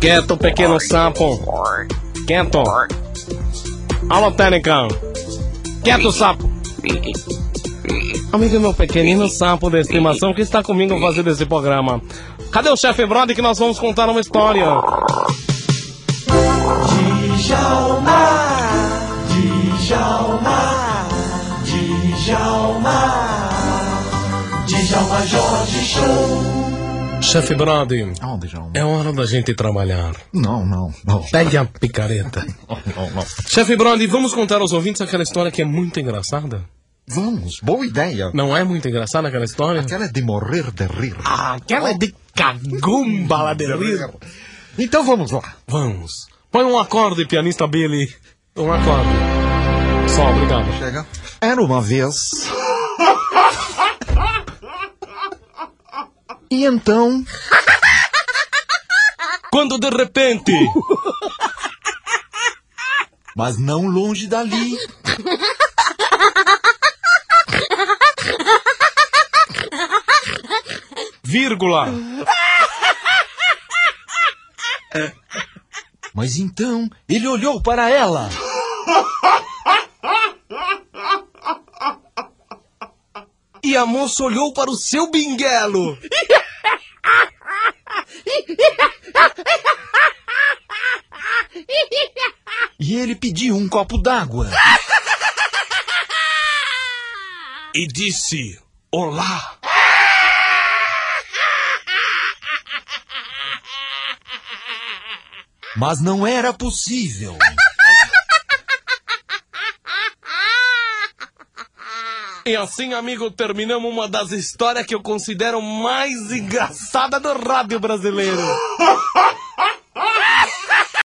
Quieto, pequeno sapo. Quieto. Alô, técnica. Quieto, sapo. Amigo meu pequenino sapo de estimação que está comigo fazendo esse programa. Cadê o chefe Brody que nós vamos contar uma história? Djalma, Djalma, Djalma, Djalma Jorge Show. Chefe Brody, Oh, é hora da gente trabalhar. Não, não, não. Pegue a picareta. Não, não. Chefe Brody, vamos contar aos ouvintes aquela história que é muito engraçada? Vamos, boa ideia. Não é muito engraçada aquela história? Aquela é de morrer de rir. Ah, aquela é de cagumba lá de rir. Então vamos lá. Vamos. Põe um acorde, pianista Billy. Um acorde. Só, obrigado. Chega. Era uma vez. E então. Quando de repente. Mas não longe dali. Vírgula. Mas então ele olhou para ela. E a moça olhou para o seu binguelo. E ele pediu um copo d'água. E disse: Olá. Mas não era possível. E assim, amigo, terminamos uma das histórias que eu considero mais engraçada do rádio brasileiro.